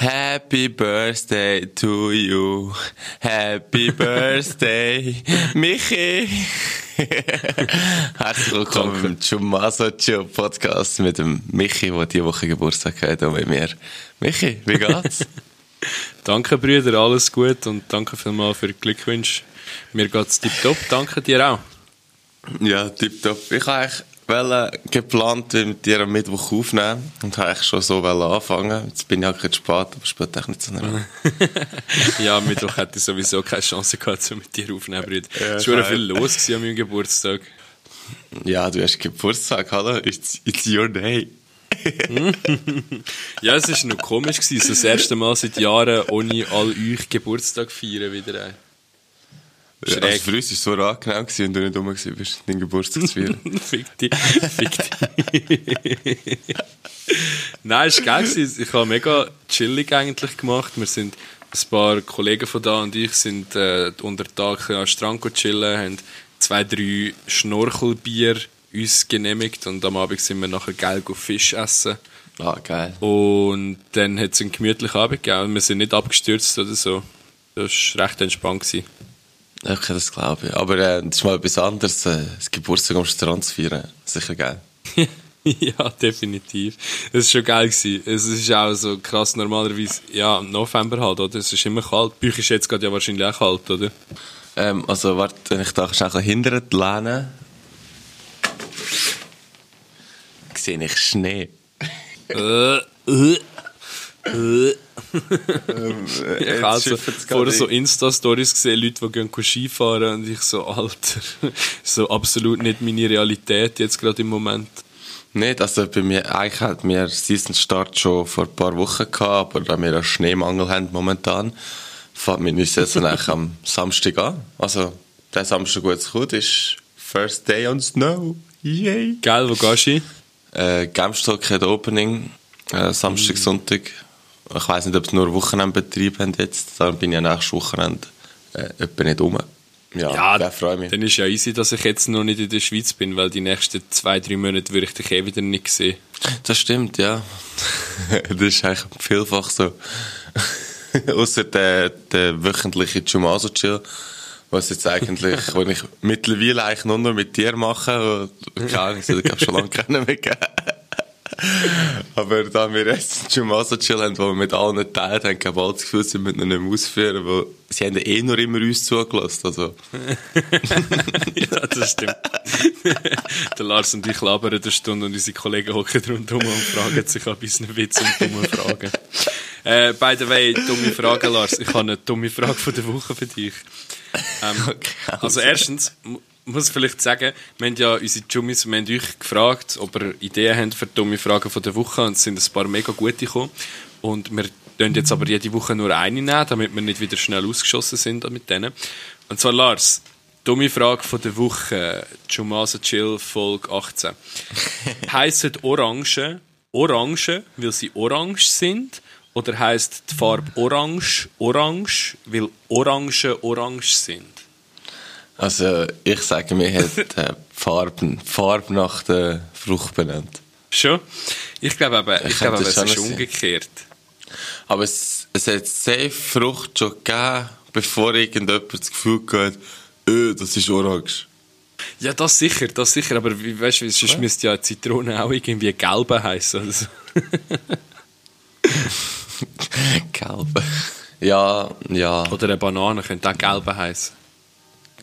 Happy Birthday to you. Happy Birthday, Michi. Herzlich willkommen beim Chumaso Chill Podcast mit dem Michi, der diese Woche Geburtstag hat und mit mir. Michi, wie geht's? danke, Brüder, alles gut und danke vielmals für die Glückwünsche. Mir geht's tipptopp, danke dir auch. Ja, tipptopp. Ich habe eigentlich wollte geplant, mit dir am Mittwoch aufnehmen und habe eigentlich schon so anfangen. Jetzt bin ich halt spät, aber spielt echt nicht so eine Rolle. ja, am Mittwoch hätte ich sowieso keine Chance gehabt, so mit dir aufzunehmen, Bruder. Ja, es war schon viel los an meinem Geburtstag. Ja, du hast Geburtstag, hallo? It's, it's your day. ja, es war noch komisch, gewesen, so das erste Mal seit Jahren ohne all euch Geburtstag feiern wieder. Schräg. Also für uns war es so angenehm, gewesen, wenn du nicht rum warst, deinen Geburtstag zu feiern. Fick dich. Fick dich. Nein, es war geil. Ich habe mega chillig eigentlich gemacht. Wir sind, ein paar Kollegen von da und ich sind äh, unter Tag am Strand chillen, haben zwei, drei Schnorchelbier uns genehmigt und am Abend sind wir nachher geil Fisch essen. Ah, geil. Und dann hat es einen gemütlichen Abend gegeben. Wir sind nicht abgestürzt oder so. Das war recht entspannt. Gewesen. Okay, das glaube ich. Aber äh, das ist mal etwas anderes, äh, das Geburtstag am Strand zu feiern. Sicher geil. ja, definitiv. Es war schon geil. Gewesen. Es ist auch so krass normalerweise, ja, im November halt, oder? Es ist immer kalt. Euch ist jetzt gerade ja wahrscheinlich auch kalt, oder? Ähm, also, warte, wenn ich da ein bisschen hinterher lehne, sehe ich Schnee. Äh, äh. ähm, ich habe also vorher so Insta-Stories gesehen, Leute, die gehen Skifahren und ich so, Alter, so absolut nicht meine Realität jetzt gerade im Moment. Nicht, also bei mir, eigentlich hat mir Season Start schon vor ein paar Wochen gehabt, aber da wir einen Schneemangel haben momentan, fängt meine Saison eigentlich am Samstag an. Also, der Samstag, wo jetzt kommt, ist First Day on Snow. Yay! Geil, wo gehst du hin? Äh, Gemstock hat Opening, äh, Samstag, mm. Sonntag. Ich weiß nicht, ob sie nur Wochenendbetrieb haben jetzt. Dann bin ich ja nächstes Wochenende äh, nicht rum. Ja, ja freue mich. Dann ist ja easy, dass ich jetzt noch nicht in der Schweiz bin, weil die nächsten zwei, drei Monate würde ich dich eh wieder nicht sehen. Das stimmt, ja. das ist eigentlich vielfach so. Außer der, der wöchentliche Chumaso-Chill, was jetzt eigentlich, wo ich mittlerweile eigentlich nur noch mit dir mache. Keine Ahnung, ich habe schon lange keinen mehr gegeben. Aber da wir jetzt schon mal so haben, wo wir mit allen teilen, haben ich bald das Gefühl, sie müssen nicht mehr ausführen, weil sie haben eh nur immer uns zugelassen, also. ja, das stimmt. der Lars und ich labern eine Stunde und unsere Kollegen hocken rundherum und fragen sich ein bisschen Witz und dumme Fragen. Äh, by the way, dumme Frage, Lars. Ich habe eine dumme Frage von der Woche für dich. Ähm, okay, also. also erstens, muss vielleicht sagen, wir haben ja unsere Jummis, wir haben euch gefragt, ob ihr Ideen habt für dumme Fragen von der Woche und es sind ein paar mega gute gekommen. Und wir nehmen jetzt aber jede Woche nur eine nehmen, damit wir nicht wieder schnell ausgeschossen sind mit denen. Und zwar Lars, dumme Frage von der Woche, Jumasa Chill Folge 18. Heissen Orange Orange, weil sie orange sind? Oder heißt die Farbe Orange Orange, weil Orange orange sind? Also ich sage, mir hat äh, Farben, Farbe nach der Frucht benannt. Schon? Ich glaube aber, ich, ich glaube aber es ist umgekehrt. Aber es, es hat safe Frucht schon gegeben, bevor irgendjemand das Gefühl hat, öh, das ist orange. Ja, das sicher, das sicher, aber weißt du, sonst ja. müsste ja Zitrone auch irgendwie gelbe heißen. Also. gelbe. Ja, ja. Oder eine Banane könnte auch gelbe heißen.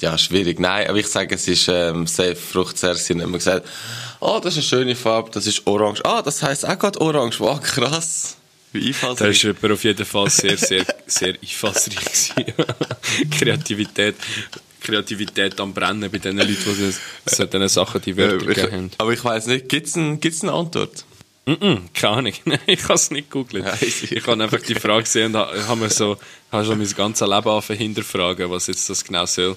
Ja, schwierig. Nein, aber ich sage, es ist ähm, safe Fruchtsäure. Sie haben immer gesagt, oh, das ist eine schöne Farbe, das ist orange. Ah, das heisst auch gerade orange. Wow, krass. Wie einfallsreich. Da ist jemand auf jeden Fall sehr, sehr, sehr einfallsreich Kreativität. Kreativität am Brennen bei den Leuten, die so diesen Sachen die Wörter gegeben haben. Aber ich weiss nicht, gibt es ein, eine Antwort? Mm -mm, keine Ahnung. ich habe es nicht gegoogelt. ich habe einfach die Frage gesehen und habe mir so, habe schon mein ganzes Leben angefangen hinterfragen, was jetzt das genau soll.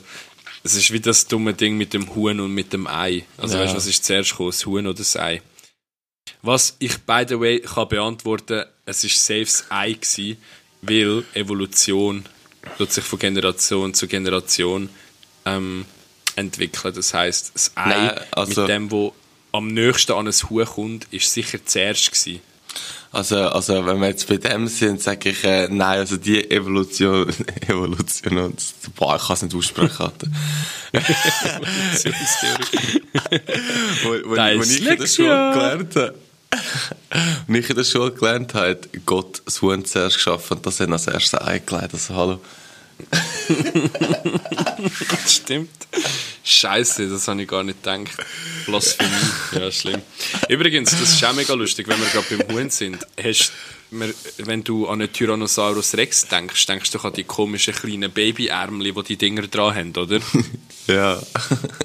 Es ist wie das dumme Ding mit dem Huhn und mit dem Ei. Also ja. weißt du, was ist zuerst gekommen, das Huhn oder das Ei? Was ich, by the way, kann beantworten, es ist safe das Ei gewesen, weil Evolution wird sich von Generation zu Generation ähm, entwickeln. Das heißt, das Ei Nein, also, mit dem, wo am nächsten an ein Huhn kommt, ist sicher zuerst gewesen. Also, also, wenn wir jetzt bei dem sind, sage ich, äh, nein, also die Evolution, Evolution und, boah, ich kann es nicht aussprechen. Evolutionstheorie. wo, wo, wo ich in der. Schule gelernt habe. Wenn ich in der Schule gelernt habe, hat Gott das Huhn zuerst geschaffen und das hat als erstes eingeleitet. Also, hallo. Stimmt. Scheiße, das habe ich gar nicht gedacht. Blasphemie. Ja, schlimm. Übrigens, das ist auch mega lustig, wenn wir gerade beim Huhn sind. Hast, wenn du an einen Tyrannosaurus Rex denkst, denkst du an die komischen kleinen Babyärmel, die die Dinger dran haben, oder? Ja.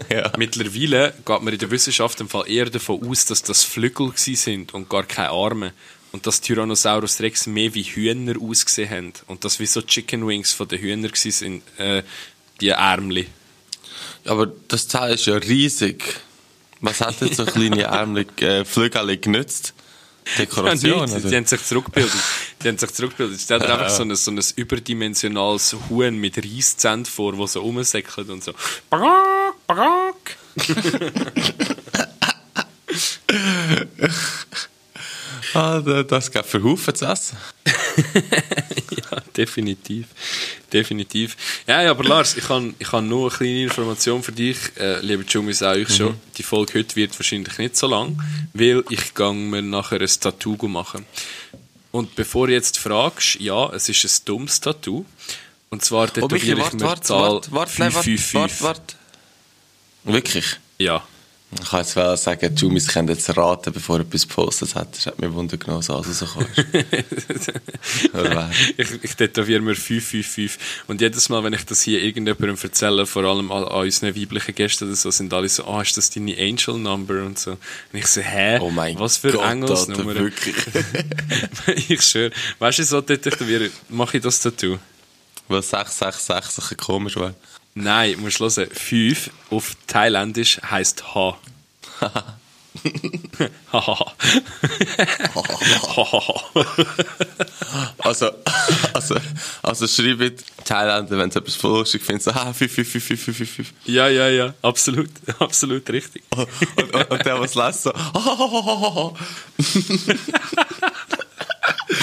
ja. Mittlerweile geht man in der Wissenschaft im Fall eher davon aus, dass das Flügel sind und gar keine Arme. Und dass Tyrannosaurus Rex mehr wie Hühner ausgesehen haben. Und dass wie so Chicken Wings von den Hühnern sind, äh, die Ärmli. Aber das Teil ist ja riesig. Was hat jetzt so kleine ärmlich äh, Flügel genützt? Ja, Dekoration, nicht. oder? Die haben sich zurückgebildet. Die haben sich zurückgebildet. Stell dir einfach so ein, so ein überdimensionales Huhn mit Reisszähnen vor, das so rumsäckelt und so. Barack, barack. Ah, da- das geht für Haufen zu essen. Ja, definitiv. Definitiv. Ja, ja, aber Lars, ich habe ich han nur eine kleine Information für dich. Äh, lieber Jumis, auch ich schon. Die Folge heute wird wahrscheinlich nicht so lang, weil ich gehe mir nachher ein Tattoo machen. Und bevor du jetzt fragst, ja, es ist ein dummes Tattoo. Und zwar Oh, Michi, tätowiere ich warte, mir die warte, Zahl warte, warte, nein, warte, 555. warte, warte. Wirklich? Ja. Ich kann jetzt wel sagen, Jumis können jetzt raten, bevor er etwas gepostet hat. Das hat mir Wunder genommen, so wer? ich, ich tätowiere mir 555. Und jedes Mal, wenn ich das hier irgendjemandem erzähle, vor allem an, an unseren weiblichen Gästen oder so, sind alle so, ah, ist das deine Angel Number und so. Und ich so, hä? Oh mein Was für Gott, Alter, Engelsnummern? wirklich. ich schwöre. Weißt du, so tätowieren, mache ich das Tattoo? Weil 666 ein bisschen komisch wäre. Nein, musst du hören. 5 auf Thailändisch heisst H. Hahaha. Also, also, also schreibt Thailänder, wenn sie etwas voll lustig finden, so, ah, 5, 5, 5, 5, 5, 5, 5. ja, ja, ja. Absolut. Absolut richtig. Und, und, und der, was lässt, so,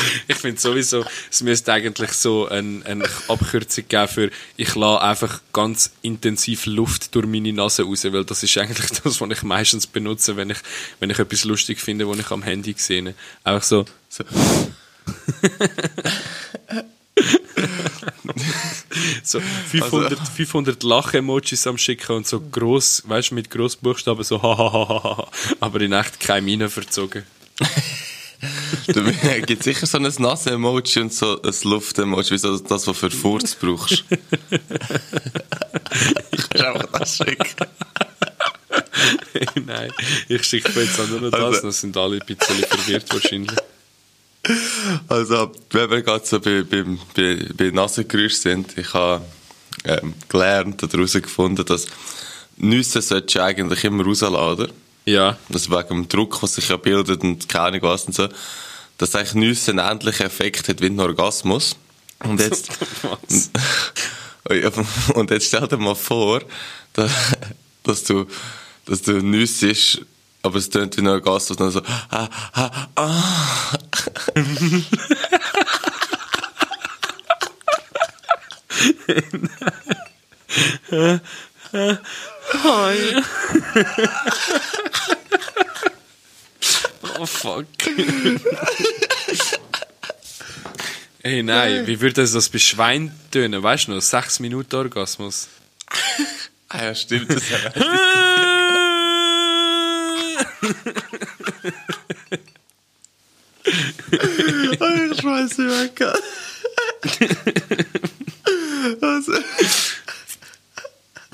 Ich finde sowieso, es müsste eigentlich so ein, eine Abkürzung geben für ich lasse einfach ganz intensiv Luft durch meine Nase raus, weil das ist eigentlich das, was ich meistens benutze, wenn ich, wenn ich etwas lustig finde, was ich am Handy sehe. Einfach so, so. so 500, 500 Lach-Emojis am schicken und so gross, weißt du, mit Grossbuchstaben so hahaha, aber in echt keine Miene verzogen. Du gibt sicher so ein Nase-Emoji und so ein Luft-Emoji, wie so das, was du für Furz brauchst. ich kann einfach das schicken. Nein, ich schicke jetzt auch nur noch das, Also- dann sind alle ein bisschen verwirrt wahrscheinlich. Also, wenn wir gerade so bei, bei, bei, bei Nasengeräusch sind, ich habe ähm, gelernt oder herausgefunden, dass Nüsse solltest du eigentlich immer rauslassen, oder? Ja. Das wegen dem Druck, der sich ja bildet und keine Ahnung was und so. Dass eigentlich Nüsse einen ähnlichen Effekt hat wie ein Orgasmus. Und jetzt, Was? und jetzt stell dir mal vor, dass, dass du, dass du nüssest, aber es tönt wie ein Orgasmus und dann so, ah, ah, ah. Oh fuck. Ey, nein, wie würde das bei Schwein tönen? Weißt du noch? Sechs Minuten Orgasmus. Ah ja, stimmt. Das ich schmeiß sie weg. also,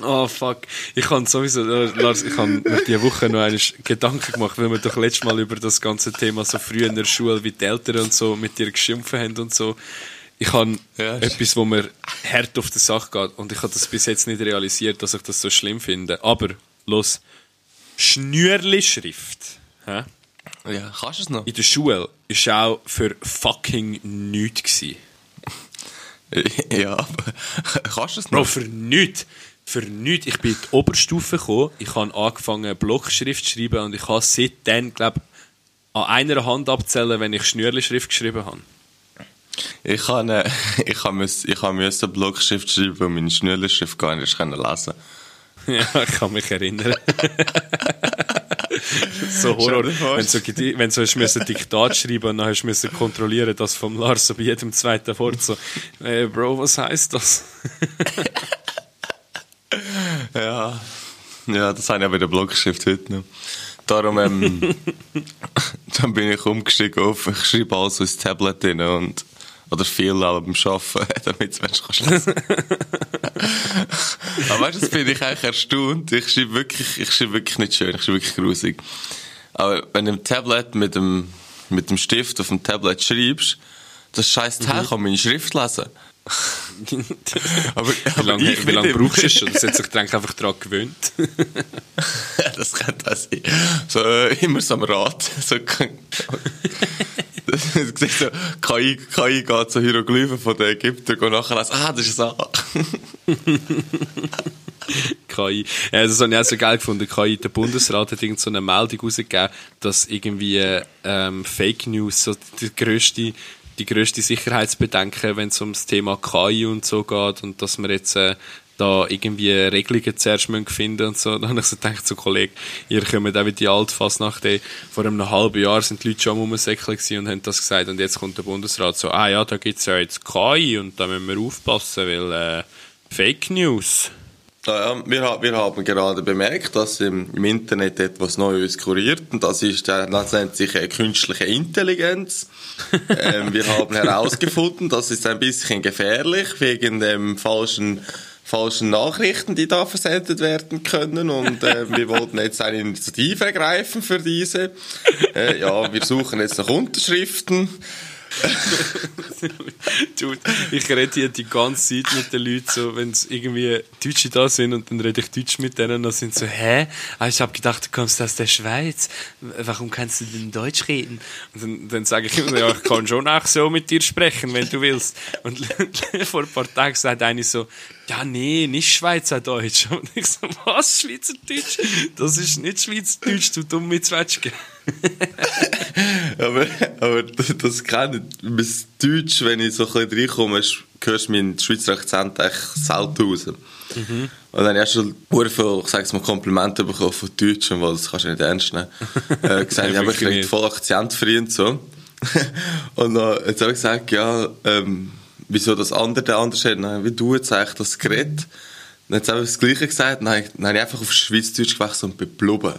Oh fuck. Ich habe sowieso, äh, Lars, ich habe mir diese Woche noch einen Gedanken gemacht, weil wir doch letztes Mal über das ganze Thema so früh in der Schule, wie die Eltern und so mit dir geschimpft haben und so. Ich habe Ja, etwas, wo mir hart auf die Sache geht und ich habe das bis jetzt nicht realisiert, dass ich das so schlimm finde. Aber, los. Schnürli-Schrift. Hä? ja, kannst du es noch? In der Schule war auch für fucking nichts. gewesen. Ja, aber kannst du es Bro, noch? für nichts. Für nichts. Ich bin in die Oberstufe gekommen, ich habe angefangen Blockschrift zu schreiben und ich habe seitdem, glaube an einer Hand abzählen, wenn ich Schnürli-Schrift geschrieben habe. Ich habe, äh, ich habe, ich habe müssen Blockschrift schreiben, weil meine Schnürlerschrift gar nicht lesen. Ja, ich kann mich erinnern. so Horror. Wenn so, wenn so hast du müssen Diktat schreiben und dann hast du müssen kontrollieren, dass vom Lars so bei jedem zweiten Wort so, hey, Bro, was heißt das? Ja. Ja, das habe ich auch bei der Blockschrift heute noch. Darum, ähm, dann bin ich umgestiegen auf, ich schreibe alles ins Tablet rein und oder viel auch beim Arbeiten, damit es Menschen kannst lesen. Aber weißt du, das bin ich eigentlich erstaunt. Ich schreibe wirklich, ich schreibe wirklich nicht schön, ich schreibe wirklich grusig. Aber wenn du im Tablet mit dem, mit dem Stift auf dem Tablet schreibst, das scheiß Teil mhm. kann meine Schrift lesen. aber, wie lange, wie lange brauchst du schon? Das hat sich dann einfach daran gewöhnt. das könnte auch sein. So, äh, immer so am Rad. So, das, siehst so, KI, KI geht so Hieroglyphen von den Ägyptern und nachher lesen, ah, das ist so. KI. Ja, das habe ich auch so geil gefunden. KI, der Bundesrat hat irgend so eine Meldung rausgegeben, dass irgendwie ähm, Fake News so die grösste die grösste Sicherheitsbedenken, wenn es ums Thema KI und so geht und dass wir jetzt äh, da irgendwie Regelungen zuerst finden und so. Dann habe ich so gedacht, so Kollege, ihr kommt auch wie die Altfassnacht, vor einem halben Jahr sind die Leute schon am Umsäckeln und haben das gesagt und jetzt kommt der Bundesrat so, ah ja, da gibt's ja jetzt KI und da müssen wir aufpassen, weil äh, Fake News. Ja, wir, wir haben gerade bemerkt, dass im, im Internet etwas Neues kuriert und das ist, das nennt sich künstliche Intelligenz. ähm, wir haben herausgefunden, das ist ein bisschen gefährlich wegen dem falschen falschen Nachrichten, die da versendet werden können. Und äh, wir wollten jetzt eine Initiative ergreifen für diese. Äh, ja, wir suchen jetzt nach Unterschriften. Dude, ich rede hier die ganze Zeit mit den Leuten, so, wenn es irgendwie Deutsche da sind und dann rede ich Deutsch mit denen und dann sind so, hä? Ah, ich habe gedacht, du kommst aus der Schweiz. Warum kannst du denn Deutsch reden? Und dann, dann sage ich immer, ja, ich kann schon auch so mit dir sprechen, wenn du willst. Und vor ein paar Tagen sagt einer so, ja, nee, nicht Schweizerdeutsch. Und ich so, was, Schweizerdeutsch? Das ist nicht Schweizerdeutsch, du dumme Zwetschge. aber, aber das kann ich bis Deutsch, wenn ich so ein bisschen reinkomme, hörst du meinen Schweizer Akzent echt selten raus. Mhm. Und dann habe ich schon viel, ich sage mal, Komplimente bekommen von Deutschen, weil das kannst du nicht ernst nehmen. äh, gesagt, ja, aber ich rede voll akzentfrei und so. und dann jetzt habe ich gesagt, ja, ähm, wieso das andere der andere hat, dann, wie du jetzt eigentlich das geredet. Dann hat es einfach das Gleiche gesagt, dann, dann habe ich einfach auf Schweizerdeutsch gewechselt und beblubben.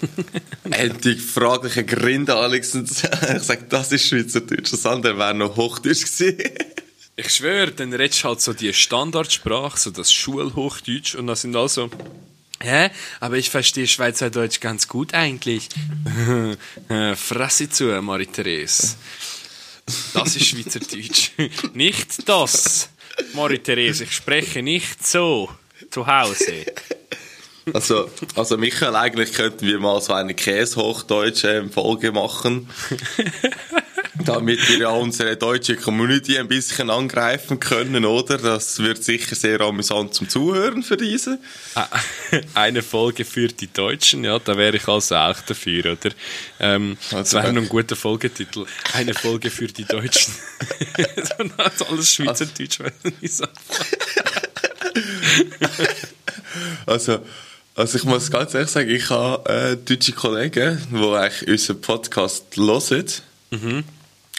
Endlich fragliche Grinde, Alex. Und ich sage, das ist Schweizerdeutsch. Das andere wäre noch Hochdeutsch gewesen. ich schwöre, dann redest du halt so die Standardsprache, so das Schulhochdeutsch und das sind also Hä? Aber ich verstehe Schweizerdeutsch ganz gut eigentlich. Fresse zu, Marie-Therese. Das ist Schweizerdeutsch. nicht das. Marie-Therese, ich spreche nicht so zu Hause. Also, also Michael, eigentlich könnten wir mal so eine Käse-Hochdeutsche Folge machen. damit wir ja unsere deutsche Community ein bisschen angreifen können, oder? Das wird sicher sehr amüsant zum Zuhören für diese. Ah, eine Folge für die Deutschen, ja, da wäre ich also auch dafür, oder? Ähm, also, das wäre noch ein guter Folgetitel. Eine Folge für die Deutschen. Dann hat alles Schweizerdeutsch, wenn ich sage. also, also ich muss ganz ehrlich sagen, ich habe äh, deutsche Kollegen, die eigentlich unseren Podcast hören. Mhm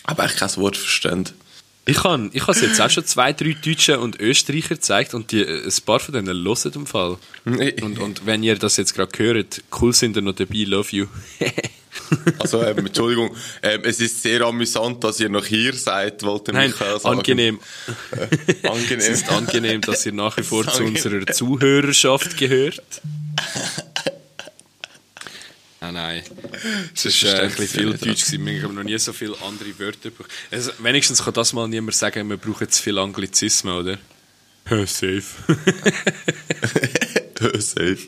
aber ich kein Wort verstehen. Ich habe ich es jetzt auch schon zwei, drei Deutsche und Österreicher gezeigt und die, ein paar von denen hören im Fall. Und, und wenn ihr das jetzt gerade hört, cool sind ihr noch dabei, love you. also, ähm, Entschuldigung, ähm, es ist sehr amüsant, dass ihr noch hier seid, wollte Nein, Michael sagen. Angenehm. Äh, angenehm. es ist angenehm, dass ihr nach wie vor zu unserer Zuhörerschaft gehört. Nein, nein. Es ist äh, ein bisschen viel Deutsch gewesen. Wir haben noch nie so viele andere Wörter gebraucht. Also, wenigstens kann das mal niemand sagen, wir brauchen zu viel Anglizismen, oder? Safe. Safe.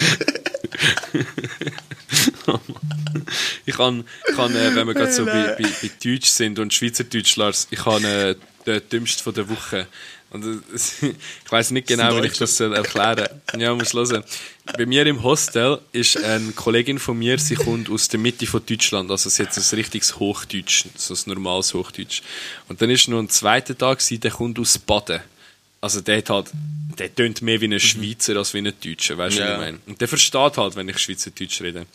ich kann, kann äh, wenn wir gerade so bei, bei, bei Deutsch sind und Schweizerdeutsch, Lars, ich habe äh, den dümmsten von der Woche. Und äh, ich weiß nicht genau, wie ich das erklären soll. Ja, muss hören. Bei mir im Hostel ist eine Kollegin von mir, sie kommt aus der Mitte von Deutschland, also sie hat ein richtiges Hochdeutsch, so ein normales Hochdeutsch. Und dann ist noch ein zweiter Tag, der kommt aus Baden. Also der hat halt, der tönt mehr wie ein Schweizer als wie ein Deutscher, weißt du, ja. was ich meine? Und der versteht halt, wenn ich Schweizerdeutsch rede.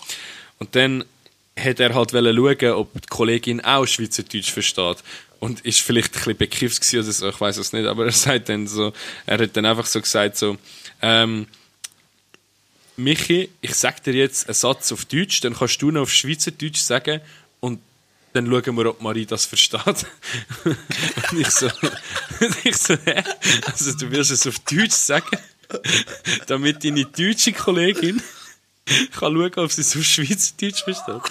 Und dann hat er halt schauen, ob die Kollegin auch Schweizerdeutsch versteht. Und ist vielleicht ein bisschen bekifft oder so, ich weiß es nicht, aber er sagt dann so, er hat dann einfach so gesagt so, ähm, Michi, ich sag dir jetzt einen Satz auf Deutsch, dann kannst du noch auf Schweizerdeutsch sagen und dann schauen wir, ob Marie das versteht. und ich so, ich so, hä? Also du willst es auf Deutsch sagen, damit deine deutsche Kollegin kann schauen, ob sie es auf Schweizerdeutsch versteht.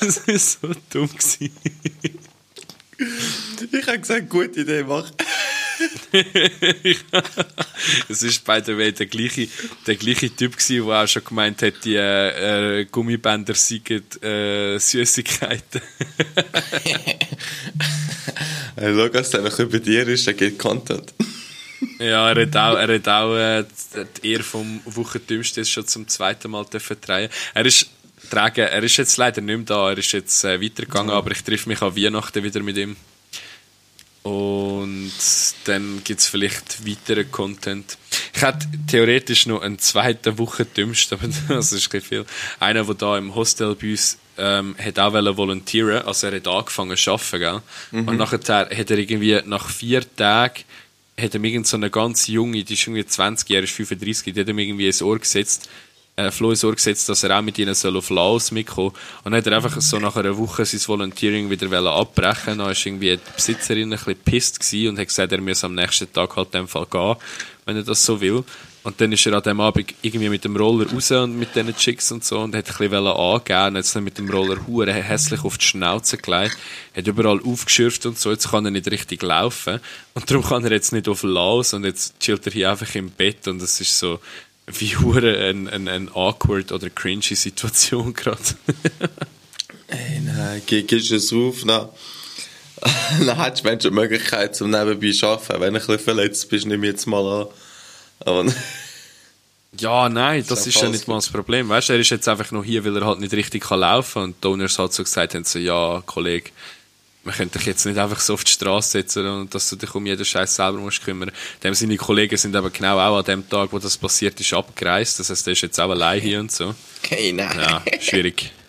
Das war so dumm. Gewesen. Ich habe gesagt, gute Idee, mach. es ist bei der Way der gleiche, der gleiche Typ gewesen, der auch schon gemeint hat, die äh, äh Gummibänder seien äh, Süßigkeiten. hey, schau, was der noch über dir ist, der geht Content. ja, er hat auch, er hat auch äh, die Ehre vom Wochendümmsten schon zum zweiten Mal drehen. Er ist tragen. Er ist jetzt leider nicht mehr da, er ist jetzt äh, weitergegangen, aber ich treffe mich an Weihnachten wieder mit ihm. Und dann gibt es vielleicht weiteren Content. Ich hätte theoretisch noch einen zweiten Woche dümmst, aber das ist ein viel. Einer, der da im Hostel bei uns ähm, hat auch volontieren also er hat angefangen zu arbeiten, gell? Mhm. Und nachher hat er irgendwie nach vier Tagen hat er irgend so eine ganz junge, die ist irgendwie 20 Jahre, ist 35, die hat ihm irgendwie ins Ohr gesetzt, äh, Flo Ohr gesetzt, dass er auch mit ihnen soll auf Laos mitkommen soll. Und dann hat er einfach so nach einer Woche sein Volunteering wieder abbrechen. Dann war irgendwie die Besitzerin ein bisschen pisst und hat gesagt, er müsse am nächsten Tag halt in dem Fall gehen, wenn er das so will. Und dann ist er an dem Abend irgendwie mit dem Roller raus und mit diesen Chicks und so und hat ein bisschen angeben. Und jetzt mit dem Roller hure hässlich auf die Schnauze gelegt, hat überall aufgeschürft und so, jetzt kann er nicht richtig laufen. Und darum kann er jetzt nicht auf Laos und jetzt chillt er hier einfach im Bett. Und es ist so, wie hure ein, ein, ein awkward oder cringy Situation gerade. Ey, nein, gehst du es auf, na, dann hättest du die Möglichkeit zum nebenbei zu arbeiten. Wenn du ein bisschen verletzt bist, nimm jetzt mal an. Ja, nein, das, ist ja nicht mal das Problem. Weißt du, er ist jetzt einfach noch hier, weil er halt nicht richtig kann laufen kann. Und die Owners halt so gesagt haben, so, ja, Kollege, man könnte dich jetzt nicht einfach so auf die Straße setzen und dass du dich um jeden Scheiß selber musst kümmern. Dem seine Kollegen sind aber genau auch an dem Tag, wo das passiert ist, abgereist. Das heißt, der ist jetzt auch allein hier und so. Hey, nein. Ja, schwierig.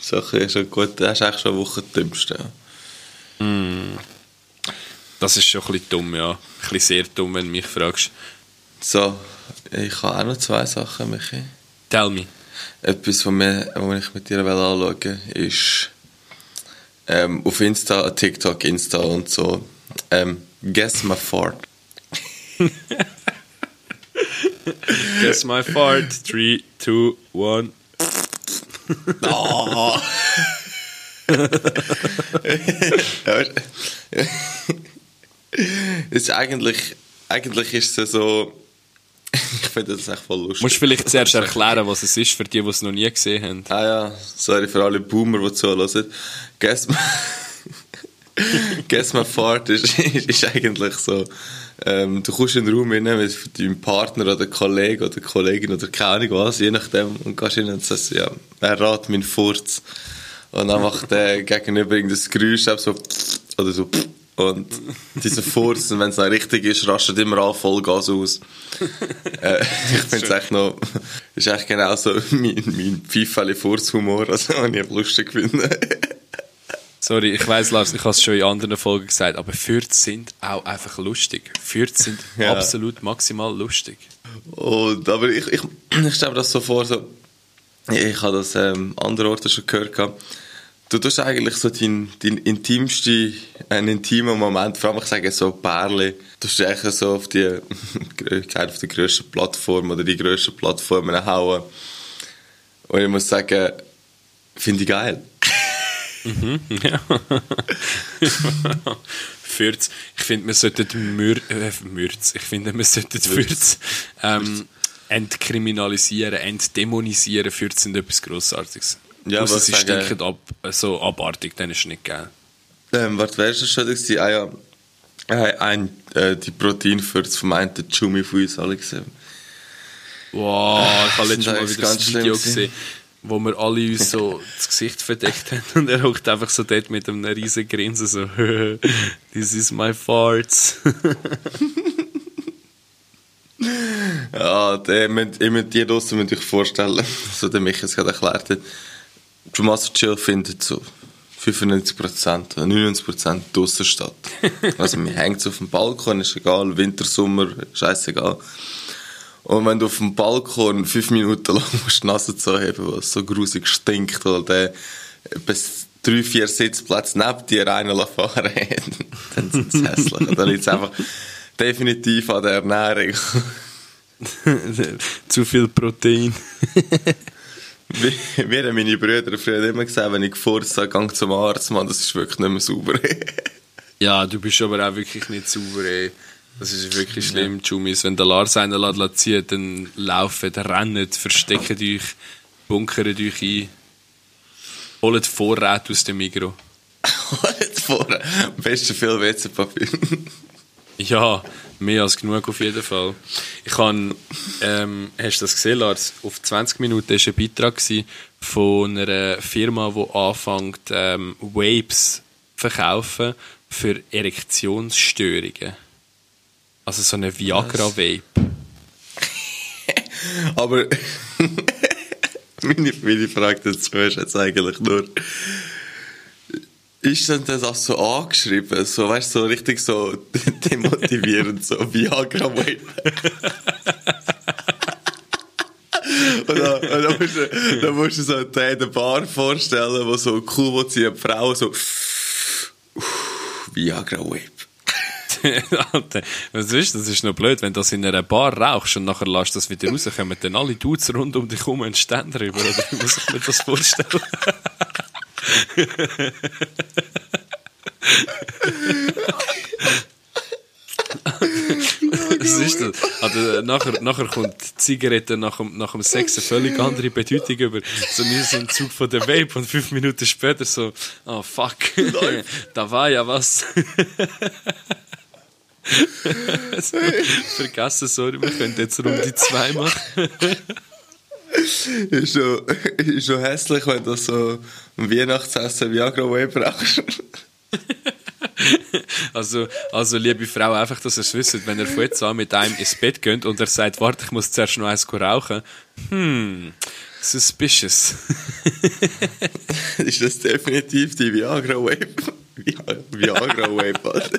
So, schon gut. Das ist eigentlich schon eine Woche dümmste. Mm. Das ist schon ein bisschen dumm, ja. Ein bisschen sehr dumm, wenn du mich fragst. So, ich habe auch noch zwei Sachen, Michi. Tell me. Etwas, was ich mit dir anschauen will, ist ähm, auf Insta, TikTok, Insta und so. Ähm, guess my fart. guess my fart. 3, 2, 1. Oh. ist eigentlich, eigentlich ist es so ich finde das echt voll lustig. Musst du vielleicht zuerst erklären, was es ist, für die, die es noch nie gesehen haben. Ah ja, sorry für alle Boomer, die zuhören. Guess my, Guess my fart ist, ist, ist eigentlich so, ähm, du kommst in den Raum rein mit deinem Partner oder Kollegen oder Kollegin oder keine Ahnung was, je nachdem, und gehst rein und sagst, ja, er rat meinen Furz. Und dann macht der gegenüber irgendein Geräusch, so, oder so, und dieser Furz, wenn es dann richtig ist, rastet immer an Vollgas aus. äh, ich finde es echt noch, ist echt genau so mein, mein Pfeifeli-Furzhumor, also, den ich lustig finde. Sorry, ich weiss, Lars, ich habe es schon in anderen Folgen gesagt, aber Fürze sind auch einfach lustig. Fürze sind ja. absolut maximal lustig. Und, aber ich, ich, ich stelle mir das so vor, so, ich habe das ähm, andere Orte schon gehört gehabt, Du tust eigentlich so dein, dein intimste, einen intimen Moment, vor allem ich sage so Perle, du tust eigentlich so auf die, auf die grösste Plattform oder die grösste Plattform hauen. Und ich muss sagen, finde ich geil. mhm, ja. Fürz. Ich finde, wir sollten Mür äh, Mürz. Ich finde, wir sollten Fürz ähm, entkriminalisieren, entdämonisieren. Fürz sind etwas Grossartiges. Ja, was sie stinken ab, so abartig, dann ist es nicht geil. Ähm, wer ist das schon? gewesen? Ah ja, äh, ein, äh, die Protein für das vermeinte Jumi von uns alle gesehen. Wow, ich habe letztes Mal wieder ganz das Video gesehen, wo wir alle uns so das Gesicht verdeckt haben und er hockt einfach so dort mit einem riesen Grinsen so «This is my farts». Ja, der, müsst- ihr müsst die draussen euch vorstellen, so der Michael es gerade erklärt hat. Tommaso Chill findet so 95% oder 99% draussen statt. Also man hängt auf dem Balkon, ist egal, Winter, Sommer, scheißegal. Und wenn du auf dem Balkon fünf Minuten lang musst die Nase zuheben, weil es so grusig stinkt, weil der bis drei, vier Sitzplätze neben dir einen fahren dann sind es hässlich. Dann liegt es einfach definitiv an der Ernährung. Zu viel Protein. Wie haben meine Brüder früher immer gesagt, wenn ich gefurzt habe, gang zum Arzt, Mann, das ist wirklich nicht mehr sauber. Ja, du bist aber auch wirklich nicht sauber, ey. Das ist wirklich schlimm, Jumis. Wenn der Lars einen lässt ziehen, dann laufen, rennt, versteckt euch, bunkert euch ein. Holt Vorräte aus dem Mikro. Jetzt vorne. Am besten viel WC-Papier. Ja, mehr als genug auf jeden Fall. Ich kann, ähm, hast du das gesehen, Lars? Auf 20 Minuten war ein Beitrag von einer Firma, die anfängt, ähm, Vapes zu verkaufen für Erektionsstörungen. Also so eine Viagra-Vape. Aber meine, meine Frage dazu ist jetzt eigentlich nur, ist denn das so angeschrieben? So, weißt so richtig so demotivierend, so Viagra Vape. Und dann, und dann, musst du, dann musst du so den in der Bar vorstellen, wo so cool eine Frau so Viagra Vape. Alter, was ist das? Das ist noch blöd, wenn du das in einer Bar rauchst und nachher lässt das wieder raus, kommen dann alle Dudes rund um dich herum einen Ständer rüber, oder wie muss ich mir das vorstellen? Was ist das? Also, nachher, nachher kommt die Zigarette nach dem, nach dem Sex eine völlig andere Bedeutung über. So, wir sind im Zug von der Vape und fünf Minuten später so, oh fuck, da war ja was. so, vergessen, sorry, wir können jetzt Runde zwei machen. ist schon, ist schon hässlich, wenn du so am Weihnachtsessen Viagra Vape rauchst. Also, also, liebe Frau, einfach, dass ihr es wisst, wenn ihr von jetzt an mit einem ins Bett geht und er sagt, warte, ich muss zuerst noch eins rauchen, hm, suspicious. ist das definitiv die Viagra Vape. Vi- Viagra Vape, Alter.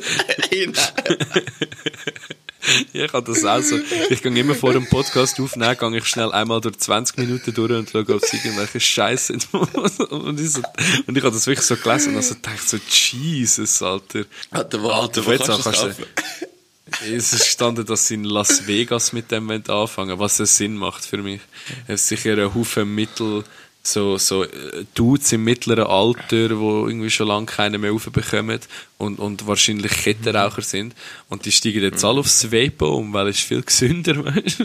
Ich habe das auch so. Ich gehe immer vor dem Podcast aufnehmen, gehe ich schnell einmal durch 20 Minuten durch und schaue, ob es irgendwelche Scheiße sind. und, ich so, und ich habe das wirklich so gelesen und also dachte so, Jesus, Alter. Alter, wo, Alter, wo kannst du das kannst kaufen? Es gestanden, dass sie in Las Vegas mit dem anfangen was es Sinn macht für mich. Es ist sicher ein Haufen Mittel, so, so äh, Dudes im mittleren Alter, die irgendwie schon lange keine mehr aufbekommen und, und wahrscheinlich Kettenraucher sind. Und die steigen jetzt alle aufs Vape um, weil es ist viel gesünder, weißt?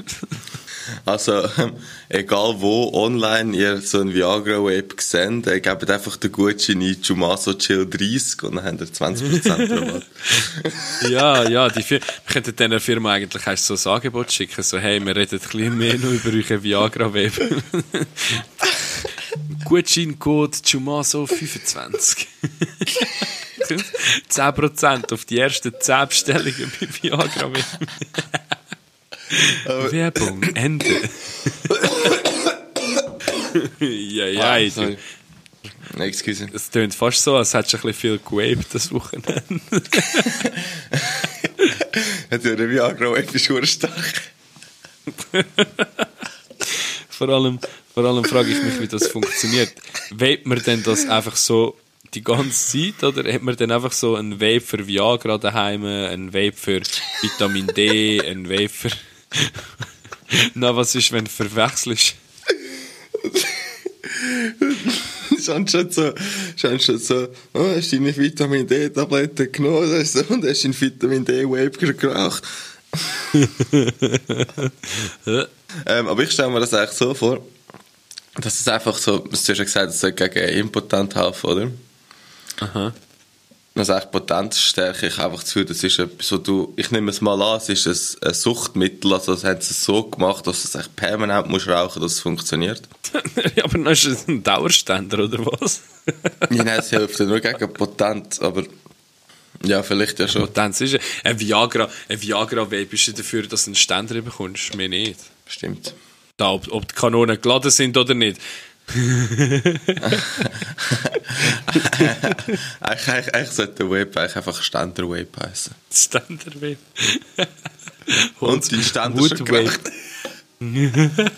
Also, ähm, egal wo online ihr so ein Viagra Vape seht, äh, gebt einfach den Gutschein ein Jumaso Chill 30 und dann habt ihr 20% Rabatt. Ja, ja, die Fir wir könnten dieser Firma eigentlich so ein Angebot schicken, so, hey, wir reden ein bisschen mehr noch über eure Viagra-Web. Gutscheincode Chumaso25. 10% auf die ersten 10 Bestellungen bei Viagra-Web. Werbung, Ende. ja, ja, Ah, sorry. Excuse. es tönt fast so, als hättest du ein bisschen viel gewaved das Wochenende. Hat ja der Viagra verdammt stark. Vor allem, vor allem frage ich mich, wie das funktioniert. Webt man denn das einfach so die ganze Zeit oder hat man dann einfach so ein Vape für Viagra daheim, ein Vape für Vitamin D, ein Vape für... Na, was ist, wenn du verwechselst? Schon schon so, schon schon so, oh, hast du deine Vitamin D-Tablette genommen hast du- und hast dein Vitamin D-Vape geraucht. ähm, aber ich stelle mir das eigentlich so vor, Das ist einfach so, du hast ja gesagt, es soll gegen Impotent helfen, oder? Aha. Also eigentlich Potenzstärke, ich einfach Gefühl, das ist etwas, wo du, ich nehme es mal an, es ist ein, ein Suchtmittel, also das haben sie so gemacht, dass du es echt permanent musst rauchen, dass es funktioniert. ja, aber dann ist es ein Dauerständer, oder was? ja, nein, es hilft ja nur gegen Potenz, aber ja, vielleicht ja schon. Potenz ist ein Viagra, ein Viagra-Vape ist dafür, dass du einen Ständer bekommst, mir nicht. Stimmt. Da, ob, ob die Kanonen geladen sind oder nicht. Eigentlich, eigentlich, eigentlich sollte der Web eigentlich einfach Ständer Web heißen. Ständer Vape. Und die Ständer schon gemacht.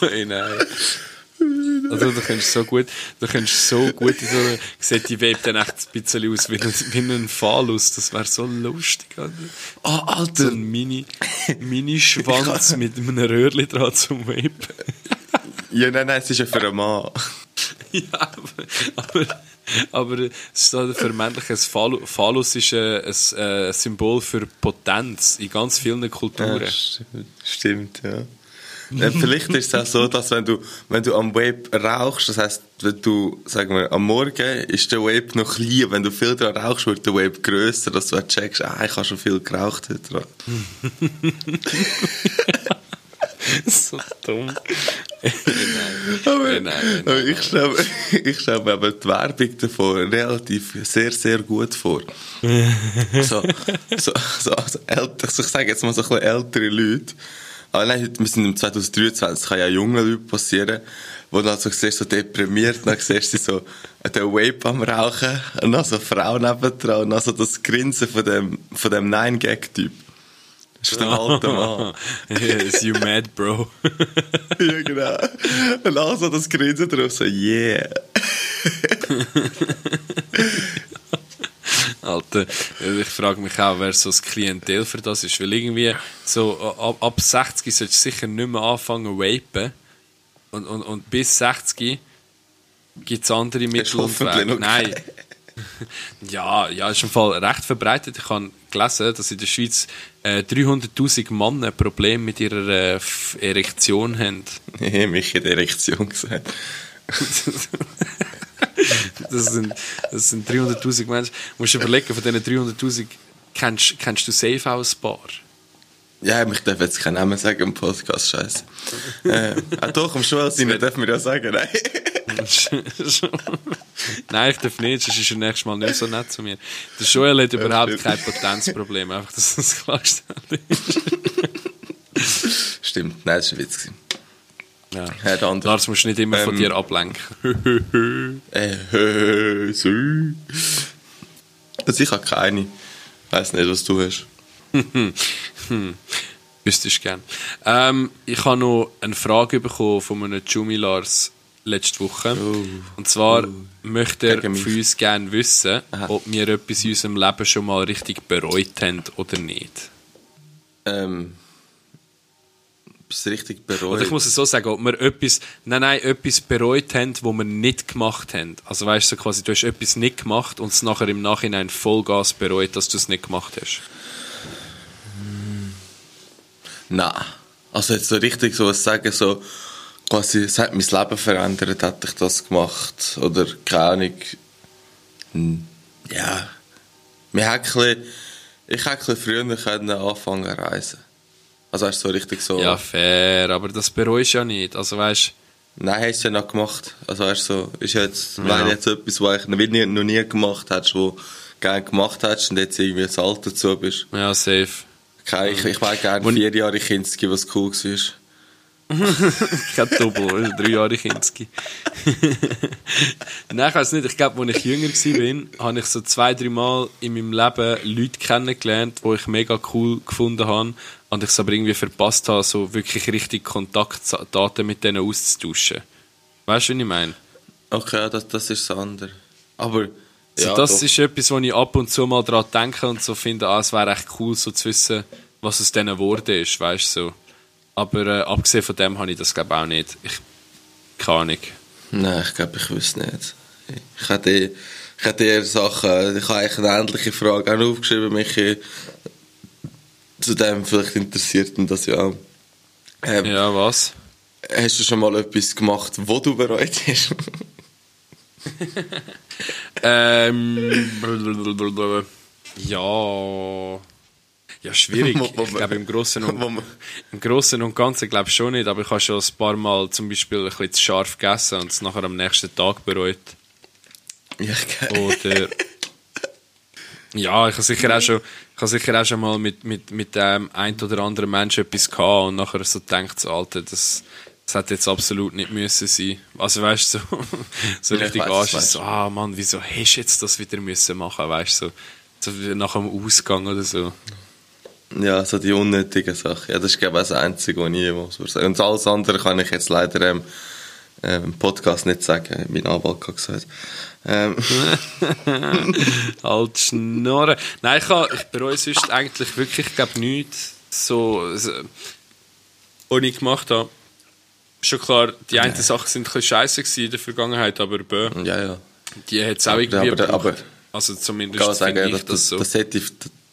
Hey, nein. Also, du könntest so gut, du könntest so gut in so einer, sieht die Vape dann echt ein bisschen aus wie ein, wie ein Phallus. Das wäre so lustig, Alter. Oh, So Alter! ein Mini, Mini-Schwanz mit einem Röhrli dran zum Vape. Ja, nein, nein, es ist ja für einen Mann. Ja, aber, aber, aber es steht für männliches Phallus, Phallus ist ein, ein, ein Symbol für Potenz in ganz vielen Kulturen. Ja, stimmt, ja. Vielleicht ist es auch so, dass wenn du, wenn du am Vape rauchst, das heisst, wenn du, sagen wir, am Morgen ist der Vape noch klein, wenn du viel dran rauchst, wird der Vape grösser, dass du checkst, ah, ich habe schon viel geraucht heute dran. so dumm. Aber, Nein, nein, ich stelle, ich stelle mir aber die Werbung davon relativ sehr, sehr gut vor. so, so, so, so älter, also ich sage jetzt mal so ein bisschen ältere Leute. Aber nein, wir sind im 2023, das kann ja jungen Leuten passieren, wo dann so siehst, so deprimiert, dann siehst du sie so den Vape am Rauchen und dann so eine Frau nebendran und dann so das Grinsen von dem, von dem Nine-Gag-Typ. Das ist der alte Mann. Is you mad, bro? ja, genau. Und dann so das Grinsen drauf, so, yeah. Alter, ich frage mich auch, wer so das Klientel für das ist. Weil irgendwie so ab, ab 60 solltest du sicher nicht mehr anfangen zu vapen. Und, und, und bis 60 gibt es andere Mittel und Wege. Nein. ja, ja, ist im Fall recht verbreitet. Ich habe gelesen, dass in der Schweiz äh, 300'000 Männer ein Problem mit ihrer äh, Erektion haben. Mich in der Erektion gesagt. Das sind, das sind 300'000 Menschen. Du musst überlegen, von diesen 300'000 kennst, kennst du safe auch ein paar. Ja, ich darf jetzt keinen Namen sagen im Podcast, scheiße. äh, ah, doch, am Schulsein dürfen wir ja sagen, nein. Nein, ich darf nicht, sonst ist er nächstes Mal nicht so nett zu mir. Der Joel hat überhaupt kein Potenzproblem, einfach, dass das klargestellt ist. Stimmt, nein, das war ein Witz. Ja. Ja. Lars, musst du nicht immer von Ähm, dir ablenken. So. Also ich habe keine. Ich weiss nicht, was du hast. Wüsstest gern. Ähm, ich habe noch eine Frage bekommen von einem Jumi Lars letzte Woche. Und zwar möchte er von uns gerne wissen, Aha. ob wir etwas in unserem Leben schon mal richtig bereut haben oder nicht. Ähm, du richtig bereut? Oder ich muss es so sagen, ob wir etwas, nein, nein, etwas bereut haben, wo wir nicht gemacht haben. Also weißt du, so quasi, du hast etwas nicht gemacht und es nachher im Nachhinein Vollgas bereut, dass du es nicht gemacht hast. Nein. Also jetzt so richtig so was sagen, so quasi, es hat mein Leben verändert, hätte ich das gemacht. Oder keine Ahnung. Hm, Ja. Wir hätten, ich hätte früher können anfangen zu reisen. Also hast du so richtig so... Ja, fair, aber das bereust du ja nicht. Also weißt Nein, hast du ja noch gemacht. Also weißt so, ist jetzt, Ja. wäre jetzt etwas, was ich noch nie, noch nie gemacht hättest, wo gerne gemacht hättest und jetzt irgendwie das Alter dazu bist. ja, safe. Kein, ich, ich wäre gerne vier Jahre Kinski, was cool war. Kein Double, drei Jahre Kinski. Nein, ich weiß nicht. Ich glaube, als ich jünger war, habe ich so zwei, drei Mal in meinem Leben Leute kennengelernt, die ich mega cool gefunden habe. Und ich es aber irgendwie verpasst habe, so wirklich richtig Kontaktdaten mit denen auszutauschen. Weißt du, was ich meine? Okay, das, das ist das andere. Aber, So, ja, das doch. ist etwas, wo ich ab und zu mal dran denke und so finde, ah, es wäre echt cool, so zu wissen, was aus denen geworden ist, weißt du, so. Aber äh, abgesehen von dem habe ich das, glaube ich, auch nicht. Ich, keine Ahnung. Nein, ich glaube, ich wüsste nicht. Ich hätte, ich hätte eher Sachen, ich habe eigentlich eine ähnliche Frage auch aufgeschrieben, mich zu dem vielleicht interessiert und das ja. Ähm, Ja, was? hast du schon mal etwas gemacht, wo du bereut hast? Ähm, ja. Ja, schwierig. Ich glaube, im Großen und, im Großen und Ganzen glaube ich schon nicht, aber ich habe schon ein paar Mal zum Beispiel ein bisschen zu scharf gegessen und es nachher am nächsten Tag bereut. ja, geil. Oder. Ja, ich habe sicher auch schon, ich habe sicher auch schon mal mit, mit, mit dem ein oder anderen Menschen etwas gehabt und nachher so gedacht, so, Alter, das, das hätte jetzt absolut nicht müssen sein. Also weißt du, so, so Ja, ich richtig Arsch so, ah Mann, wieso hast du jetzt das wieder müssen machen, weißt du, so, so nach dem Ausgang oder so. Ja, so die unnötigen Sachen. Ja, das ist, glaube ich, das Einzige, was ich jemals sagen. Und alles andere kann ich jetzt leider ähm, äh, im Podcast nicht sagen. Mein Anwalt hat gesagt. Ähm, Halt Schnorren. Nein, ich, habe, ich bereue sonst eigentlich wirklich, ich glaube, nichts, so, so, was ich gemacht habe. Schon klar, die einen Sachen sind ein bisschen scheiße in der Vergangenheit, aber bö, ja, ja. die hat es auch Aber- irgendwie aber- gebraucht. aber- Also zumindest kann sagen, das, ich das so. das, hätte ich,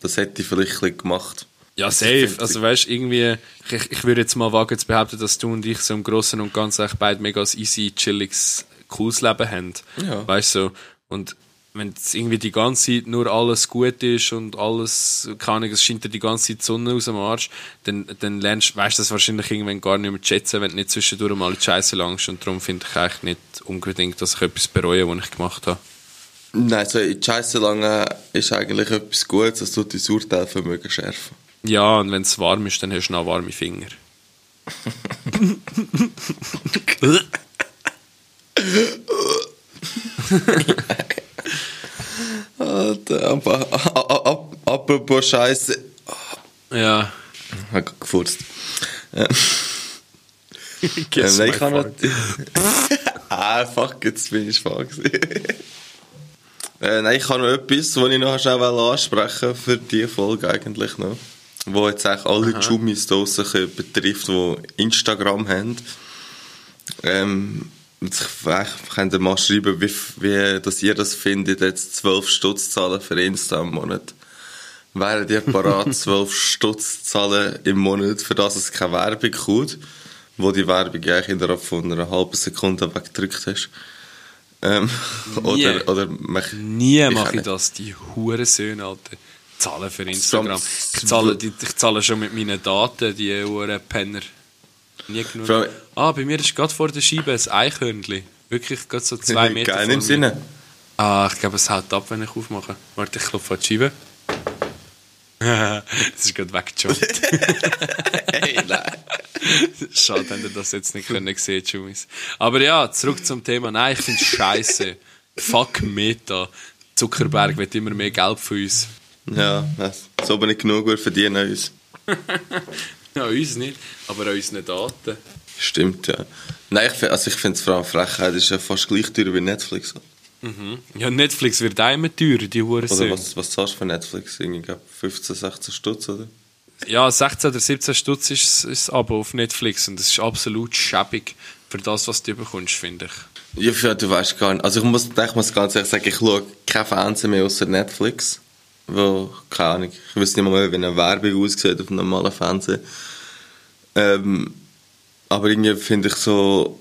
das hätte ich vielleicht gemacht. Ja, safe. Also ich- weißt irgendwie, ich, ich würde jetzt mal wagen zu behaupten, dass du und ich so im Großen und Ganzen echt beide mega easy, chilliges, cooles Leben haben. Ja. Weißt du, so. und wenn es irgendwie die ganze Zeit nur alles gut ist und alles, keine Ahnung, es scheint dir die ganze Zeit die Sonne aus dem Arsch, dann, dann lernst, weißt du das wahrscheinlich irgendwann gar nicht mehr schätzen, wenn du nicht zwischendurch mal die Scheiße langst. Und darum finde ich eigentlich nicht unbedingt, dass ich etwas bereue, was ich gemacht habe. Nein, so in die Scheisse lange ist eigentlich etwas Gutes, das tut dein Urteilvermögen schärfen. Ja, und wenn es warm ist, dann hast du noch warme Finger. Alter, aber, apropos Scheiße. Ja. Ich habe gerade gefurzt. Ähm, Guess ähm, ich kann nicht. ah, fuck, jetzt bin ich schwach äh, nein, ich habe noch etwas, was ich noch schnell ansprechen für diese Folge eigentlich noch. Wo jetzt eigentlich alle Jummis draussen betrifft, die Instagram haben. Ähm, ich könnt ihr mal schreiben, wie, wie dass ihr das findet, jetzt 12 Stutz zahlen für Insta im Monat. Wären die parat, 12 Stutz zahlen im Monat, für das es keine Werbung kommt, wo die Werbung eigentlich innerhalb von einer halben Sekunde weggedrückt hast. Ähm, Nie. oder, oder mach, Nie mache ich das, die Hurensöhne, Alter. Zahlen für Instagram. Ich zahle, ich zahle schon mit meinen Daten, die Hurenpenner. Nie genug. Frau- Ah, bei mir ist gerade vor der Scheibe ein Eichhörnchen. Wirklich gerade so zwei Meter Geil im. Sinne. Ah, ich glaube, es haut ab, wenn ich aufmache. Warte, ich klopfe an die Scheibe. das ist gerade weggejumpt. Hey, nein. Schade, wenn ihr das jetzt nicht können sehen, Jumis. Aber ja, zurück zum Thema. Nein, ich finde es scheiße. Fuck Meta. Zuckerberg wird immer mehr Geld für uns. Ja, das- so bin ich genug gut verdienen uns. Ja, uns nicht, aber an unseren Daten. Stimmt, ja. Nein, ich, also ich finde es vor allem Frechheit, ist ja fast gleich teuer wie Netflix. Ja, Netflix wird immer teurer, die Oder Hurensohn. was, was zahlst du für Netflix? Irgendwie, Ich glaube 15, 16 Stutz, oder? Ja, 16 oder 17 Stutz ist, ist das Abo auf Netflix und das ist absolut schäbig für das, was du bekommst, finde ich. Ja, du weißt gar nicht. Also ich muss, ich muss ganz ehrlich sagen, ich schaue kein Fernsehen mehr außer Netflix. Wo, keine Ahnung, ich weiß nicht mal mehr, wie eine Werbung aussieht auf einem normalen Fernsehen. Ähm, aber irgendwie finde ich so,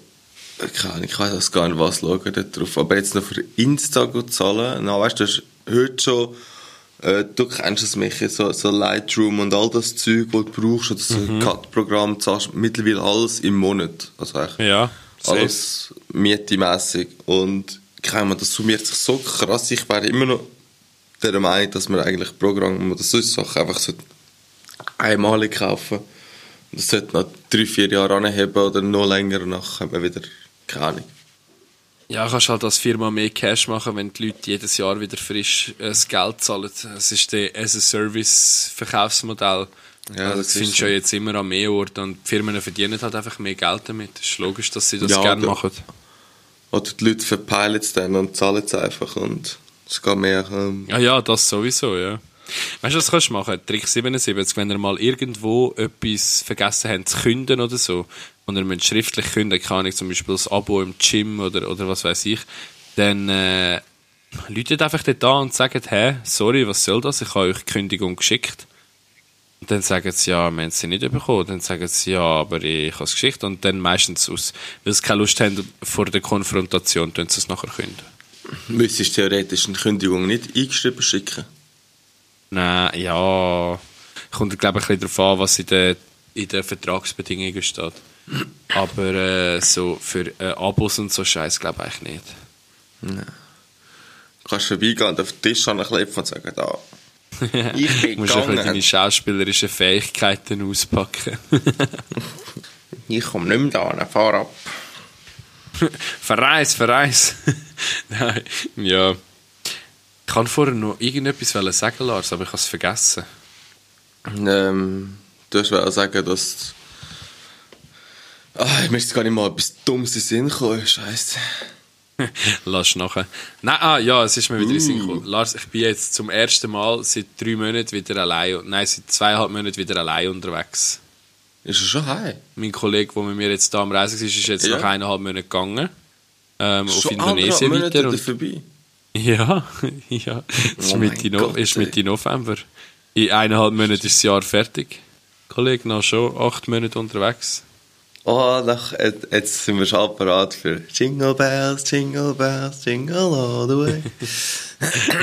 keine Ahnung, ich weiß gar nicht, was schauen dort drauf. Aber jetzt noch für Insta gut zahlen, na, weißt du, heute schon, äh, du kennst es, Michi, so, so Lightroom und all das Zeug, das du brauchst, oder so ein Cut-Programm, zahlst mittlerweile alles im Monat. Also eigentlich Ja, alles mietemässig und keine Ahnung, das summiert sich so krass. Ich wäre immer noch der Meinung, dass man eigentlich Programme oder solche Sachen einfach so einmalig kaufen und das sollte noch drei, vier Jahre anheben oder noch länger und dann hat man wieder keine Ahnung. Ja, kannst halt als Firma mehr Cash machen, wenn die Leute jedes Jahr wieder frisch äh, das Geld zahlen. Es ist der As-a-Service-Verkaufsmodell. Ja, Also das findest du ja jetzt immer an mehr Orten und die Firmen verdienen halt einfach mehr Geld damit. Es ist logisch, dass sie das Ja, gerne machen. Oder die Leute verpeilen es dann und zahlen es einfach und geht mehr... Ähm, Ja, ja, das sowieso, ja. Weißt du, was kannst du machen? Trick 77, wenn ihr mal irgendwo etwas vergessen habt zu künden oder so, und ihr müsst schriftlich künden, keine Ahnung, zum Beispiel das Abo im Gym oder, oder was weiß ich, dann äh, läutet einfach dort an und sagt, hä, sorry, was soll das? Ich habe euch die Kündigung geschickt. Und dann sagen sie, ja, wir haben sie nicht bekommen. Dann sagen sie, ja, aber ich habe es geschickt. Und dann meistens aus, weil sie keine Lust haben vor der Konfrontation, tun sie es nachher künden. Müsstest du theoretisch eine Kündigung nicht eingeschrieben schicken? Nein, ja, kommt glaube ich ein bisschen darauf an, was in den, in den Vertragsbedingungen steht. Aber äh, so für äh, Abos und so Scheiß glaube ich nicht. Nein. Du kannst vorbeigehen und auf den Tisch anklippen und sagen, da, ich bin Du musst gegangen. deine schauspielerischen Fähigkeiten auspacken. Ich komme nicht mehr da, fahr ab. verreis, verreis. Nein, ja. Ich kann vorher noch irgendetwas sagen, Lars, aber ich habe es vergessen. Ähm, du hast sagen, dass... Ah, ich möchte jetzt gar nicht mal etwas Dummes in den Sinn kommen, Scheiße. Lass nachher. Nein, ah, ja, es ist mir wieder in den Sinn gekommen. Lars, ich bin jetzt zum ersten Mal seit drei Monaten wieder allein, nein, seit zweieinhalb Monaten wieder allein unterwegs. Ist er schon heim? Mein Kollege, der mit mir jetzt da am Reisen war, ist jetzt Ja. nach eineinhalb Monaten gegangen. Ähm, auf Indonesien weiter. Und, vorbei? ja, ja. Es ist, Oh Mitte, no Gott, ist. Mitte November. In eineinhalb Monaten ist das Jahr fertig. Kollege, noch schon acht Monate unterwegs. Oh, nach, jetzt sind wir schon parat für Jingle Bells, Jingle Bells, Jingle all the way.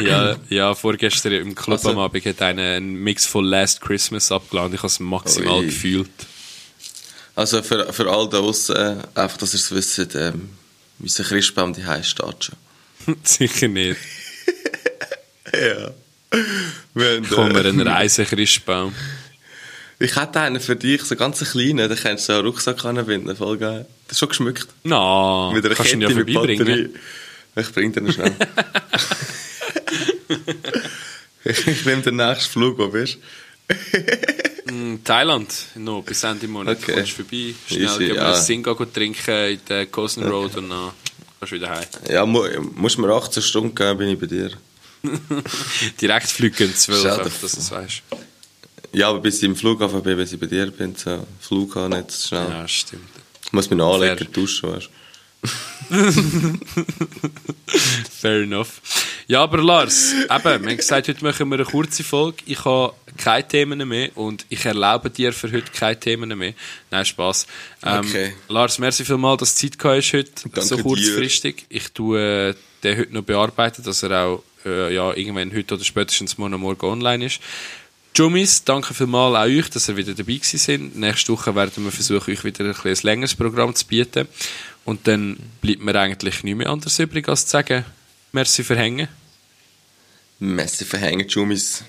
ja, ja, vorgestern im Club Also- am Abend hat einer einen Mix von Last Christmas abgeladen. Ich habe es maximal Ui. gefühlt. Also für, für all da draussen, äh, einfach, dass ihr es wisst, ähm, unser Christbaum die steht schon. Sicher nicht. Ja. Wir Kommen wir einen Reisechristbaum. Ich hätte einen für dich, so ganz einen kleinen, den kannst du so einen Rucksack anbinden, voll geil. Das ist schon geschmückt. Na, Mit einer kannst du ihn ja mit vorbeibringen. Batterie. Ich bring den schnell. ich nehme den nächsten Flug, wo bist In Thailand, no, bis Ende Monat. Okay. Kommst du vorbei, schnell Easy, gehen wir ja. ein Singa trinken in der Cosen Road und dann kannst du wieder heim. Ja, mu musst mir 18 Stunden geben, bin ich bei dir. Direkt fliegen 12, Schade. dass du es weißt. Ja, aber bis ich im Flughafen bin, bis ich bei dir bin, so Flug haben, nicht so schnell. Ja, stimmt. Ich muss mich noch anlegen, duschen, weißt Fair enough. Ja, aber Lars, eben, wir haben gesagt, heute machen wir eine kurze Folge. Ich habe keine Themen mehr und ich erlaube dir für heute keine Themen mehr. Nein, Spaß. Ähm, Okay. Lars, merci vielmals, dass du Zeit hast heute, Danke so dir. kurzfristig. Ich tue äh, den heute noch bearbeiten, dass er auch äh, ja, irgendwann heute oder spätestens morgen morgen online ist. Jummis, danke vielmals auch euch, dass ihr wieder dabei gewesen sind. Nächste Woche werden wir versuchen, euch wieder ein, ein längeres Programm zu bieten. Und dann bleibt mir eigentlich nichts mehr anderes übrig, als zu sagen, merci für Hängen. Messi verhängen, Jumis.